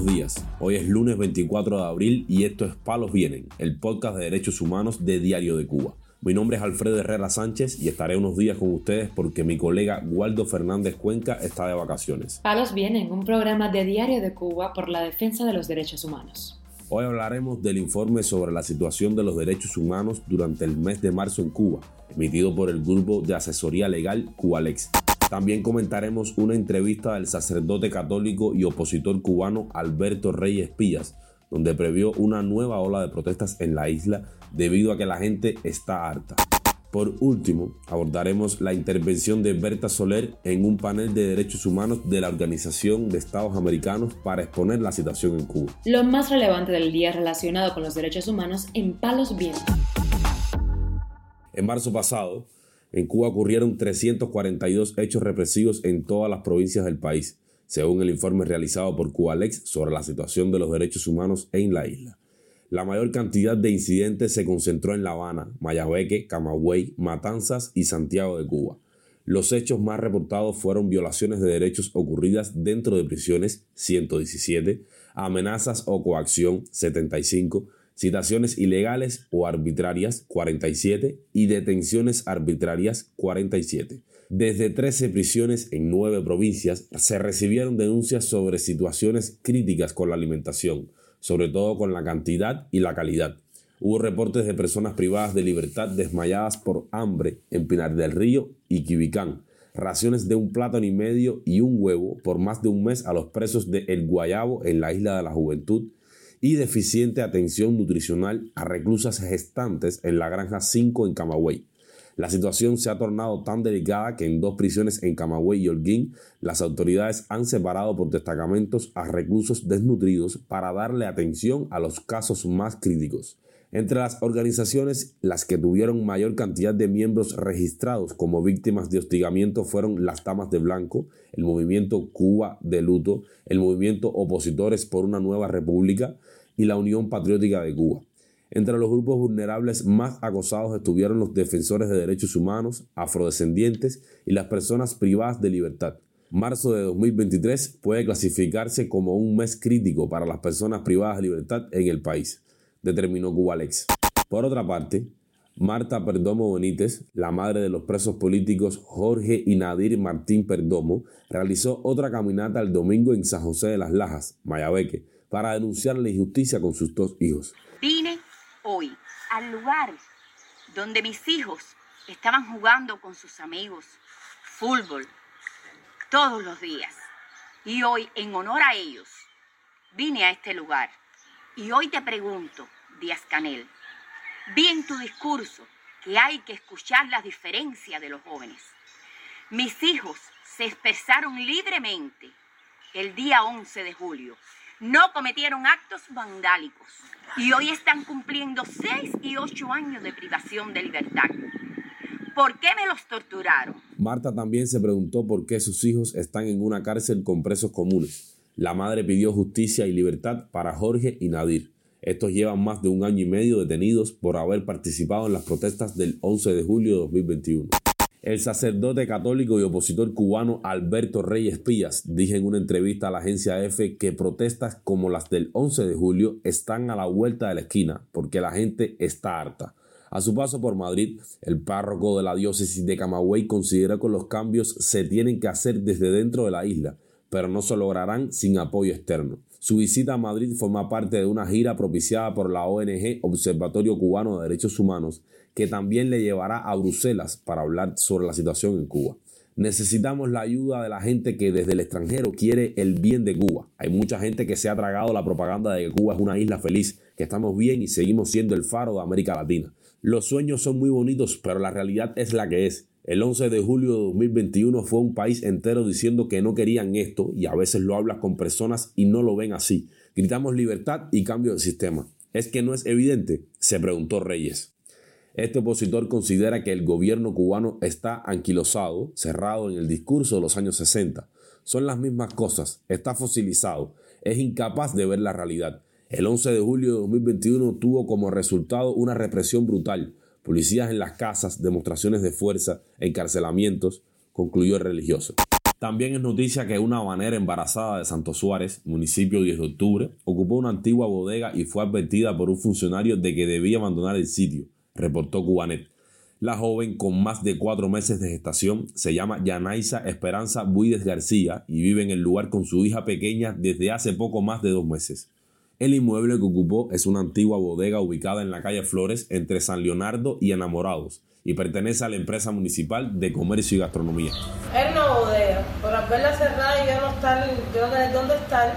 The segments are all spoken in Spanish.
buenos días. Hoy es lunes 24 de abril y esto es Palos Vienen, el podcast de derechos humanos de Diario de Cuba. Mi nombre es Alfredo Herrera Sánchez y estaré unos días con ustedes porque mi colega Waldo Fernández Cuenca está de vacaciones. Palos Vienen, un programa de Diario de Cuba por la defensa de los derechos humanos. Hoy hablaremos del informe sobre la situación de los derechos humanos durante el mes de marzo en Cuba, emitido por el grupo de asesoría legal Cubalex. También comentaremos una entrevista del sacerdote católico y opositor cubano Alberto Reyes Pías, donde previó una nueva ola de protestas en la isla debido a que la gente está harta. Por último, abordaremos la intervención de Berta Soler en un panel de derechos humanos de la Organización de Estados Americanos para exponer la situación en Cuba. Lo más relevante del día relacionado con los derechos humanos en Palos Vientos. En marzo pasado, en Cuba ocurrieron 342 hechos represivos en todas las provincias del país, según el informe realizado por Cubalex sobre la situación de los derechos humanos en la isla. La mayor cantidad de incidentes se concentró en La Habana, Mayabeque, Camagüey, Matanzas y Santiago de Cuba. Los hechos más reportados fueron violaciones de derechos ocurridas dentro de prisiones, 117, amenazas o coacción, 75, citaciones ilegales o arbitrarias, 47, y detenciones arbitrarias, 47. Desde 13 prisiones en 9 provincias se recibieron denuncias sobre situaciones críticas con la alimentación, sobre todo con la cantidad y la calidad. Hubo reportes de personas privadas de libertad desmayadas por hambre en Pinar del Río y Quibicán, raciones de un plátano y medio y un huevo por más de un mes a los presos de El Guayabo en la Isla de la Juventud y deficiente atención nutricional a reclusas gestantes en la Granja 5 en Camagüey. La situación se ha tornado tan delicada que en dos prisiones en Camagüey y Holguín, las autoridades han separado por destacamentos a reclusos desnutridos para darle atención a los casos más críticos. Entre las organizaciones, las que tuvieron mayor cantidad de miembros registrados como víctimas de hostigamiento fueron las Damas de Blanco, el movimiento Cuba de Luto, el movimiento Opositores por una Nueva República y la Unión Patriótica de Cuba. Entre los grupos vulnerables más acosados estuvieron los defensores de derechos humanos, afrodescendientes y las personas privadas de libertad. Marzo de 2023 puede clasificarse como un mes crítico para las personas privadas de libertad en el país, determinó Cubalex. Por otra parte, Marta Perdomo Benítez, la madre de los presos políticos Jorge y Nadir Martín Perdomo, realizó otra caminata el domingo en San José de las Lajas, Mayabeque, para denunciar la injusticia con sus dos hijos hoy al lugar donde mis hijos estaban jugando con sus amigos fútbol todos los días. Y hoy, en honor a ellos, vine a este lugar. Y hoy te pregunto, Díaz Canel, vi en tu discurso que hay que escuchar la diferencia de los jóvenes. Mis hijos se expresaron libremente el día 11 de julio no cometieron actos vandálicos y hoy están cumpliendo 6 y 8 años de privación de libertad. ¿Por qué me los torturaron? Marta también se preguntó por qué sus hijos están en una cárcel con presos comunes. La madre pidió justicia y libertad para Jorge y Nadir. Estos llevan más de un año y medio detenidos por haber participado en las protestas del 11 de julio de 2021. El sacerdote católico y opositor cubano Alberto Reyes Pías dijo en una entrevista a la agencia EFE que protestas como las del 11 de julio están a la vuelta de la esquina porque la gente está harta. A su paso por Madrid, el párroco de la diócesis de Camagüey considera que los cambios se tienen que hacer desde dentro de la isla, pero no se lograrán sin apoyo externo. Su visita a Madrid forma parte de una gira propiciada por la ONG Observatorio Cubano de Derechos Humanos, que también le llevará a Bruselas para hablar sobre la situación en Cuba. Necesitamos la ayuda de la gente que desde el extranjero quiere el bien de Cuba. Hay mucha gente que se ha tragado la propaganda de que Cuba es una isla feliz, que estamos bien y seguimos siendo el faro de América Latina. Los sueños son muy bonitos, pero la realidad es la que es. El 11 de julio de 2021 fue un país entero diciendo que no querían esto y a veces lo hablas con personas y no lo ven así. Gritamos libertad y cambio de sistema. ¿Es que no es evidente? se preguntó Reyes. Este opositor considera que el gobierno cubano está anquilosado, cerrado en el discurso de los años 60. Son las mismas cosas, está fosilizado, es incapaz de ver la realidad. El 11 de julio de 2021 tuvo como resultado una represión brutal, policías en las casas, demostraciones de fuerza, encarcelamientos, concluyó el religioso. También es noticia que una habanera embarazada de Santo Suárez, municipio 10 de octubre, ocupó una antigua bodega y fue advertida por un funcionario de que debía abandonar el sitio, reportó Cubanet. La joven, con más de cuatro meses de gestación, se llama Yanaisa Esperanza Buides García y vive en el lugar con su hija pequeña desde hace poco más de dos meses. El inmueble que ocupó es una antigua bodega ubicada en la calle Flores entre San Leonardo y Enamorados y pertenece a la empresa municipal de comercio y gastronomía. Era una bodega, por al verla cerrada y yo no, estar, yo no tener dónde estar,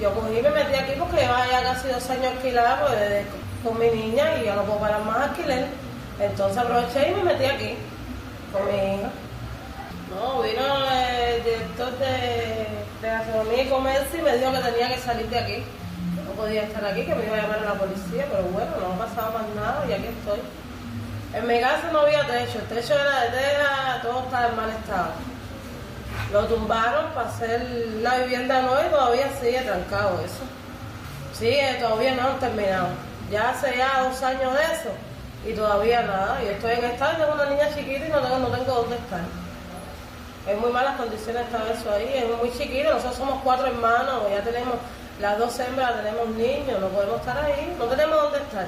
yo cogí y me metí aquí porque llevaba ya casi dos años alquilada pues, con mi niña y yo no puedo parar más alquiler. Entonces aproveché y me metí aquí con mi hija. No, vino el director de gastronomía y comercio y me dijo que tenía que salir de aquí podía estar aquí, que me iba a llamar a la policía, pero bueno, no ha pasado más nada y aquí estoy. En mi casa no había techo, el techo era de tela, todo estaba en mal estado. Lo tumbaron para hacer la vivienda nueva y todavía sigue trancado eso. Sigue, todavía no han terminado. Ya hace ya dos años de eso y todavía nada. Y estoy en estado, tengo una niña chiquita y no tengo, no tengo dónde estar. En muy malas condiciones está eso ahí, es muy chiquito, nosotros somos cuatro hermanos, ya tenemos las dos hembras tenemos niños, no podemos estar ahí, no tenemos dónde estar.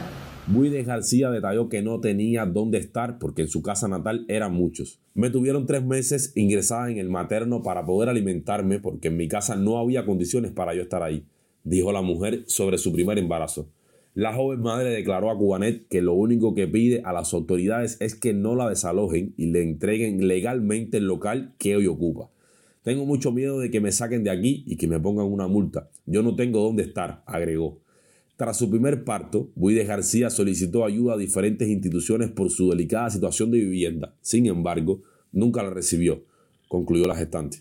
García detalló que no tenía dónde estar porque en su casa natal eran muchos. Me tuvieron tres meses ingresada en el materno para poder alimentarme porque en mi casa no había condiciones para yo estar ahí, dijo la mujer sobre su primer embarazo. La joven madre declaró a Cubanet que lo único que pide a las autoridades es que no la desalojen y le entreguen legalmente el local que hoy ocupa. Tengo mucho miedo de que me saquen de aquí y que me pongan una multa. Yo no tengo dónde estar, agregó. Tras su primer parto, Buides García solicitó ayuda a diferentes instituciones por su delicada situación de vivienda. Sin embargo, nunca la recibió, concluyó la gestante.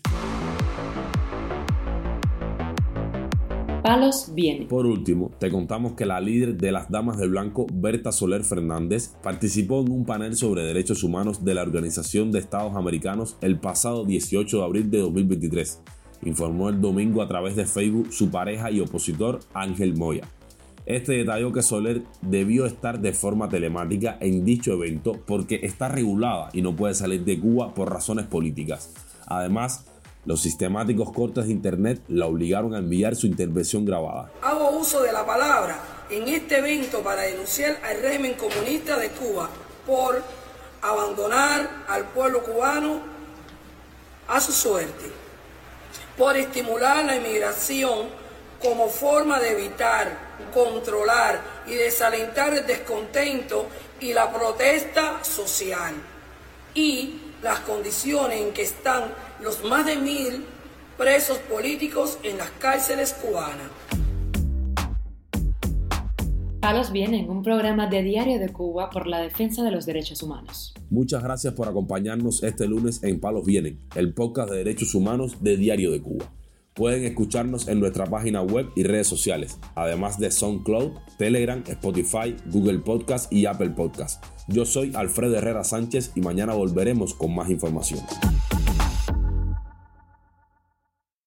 Por último, te contamos que la líder de las Damas del Blanco, Berta Soler Fernández, participó en un panel sobre derechos humanos de la Organización de Estados Americanos el pasado 18 de abril de 2023. Informó el domingo a través de Facebook su pareja y opositor Ángel Moya. Este detalló que Soler debió estar de forma telemática en dicho evento porque está regulada y no puede salir de Cuba por razones políticas. Además, los sistemáticos cortes de Internet la obligaron a enviar su intervención grabada. Hago uso de la palabra en este evento para denunciar al régimen comunista de Cuba por abandonar al pueblo cubano a su suerte, por estimular la inmigración como forma de evitar, controlar y desalentar el descontento y la protesta social y las condiciones en que están los más de mil presos políticos en las cárceles cubanas. Palos Vienen, un programa de Diario de Cuba por la defensa de los derechos humanos. Muchas gracias por acompañarnos este lunes en Palos Vienen, el podcast de derechos humanos de Diario de Cuba. Pueden escucharnos en nuestra página web y redes sociales, además de SoundCloud, Telegram, Spotify, Google Podcast y Apple Podcast. Yo soy Alfredo Herrera Sánchez y mañana volveremos con más información.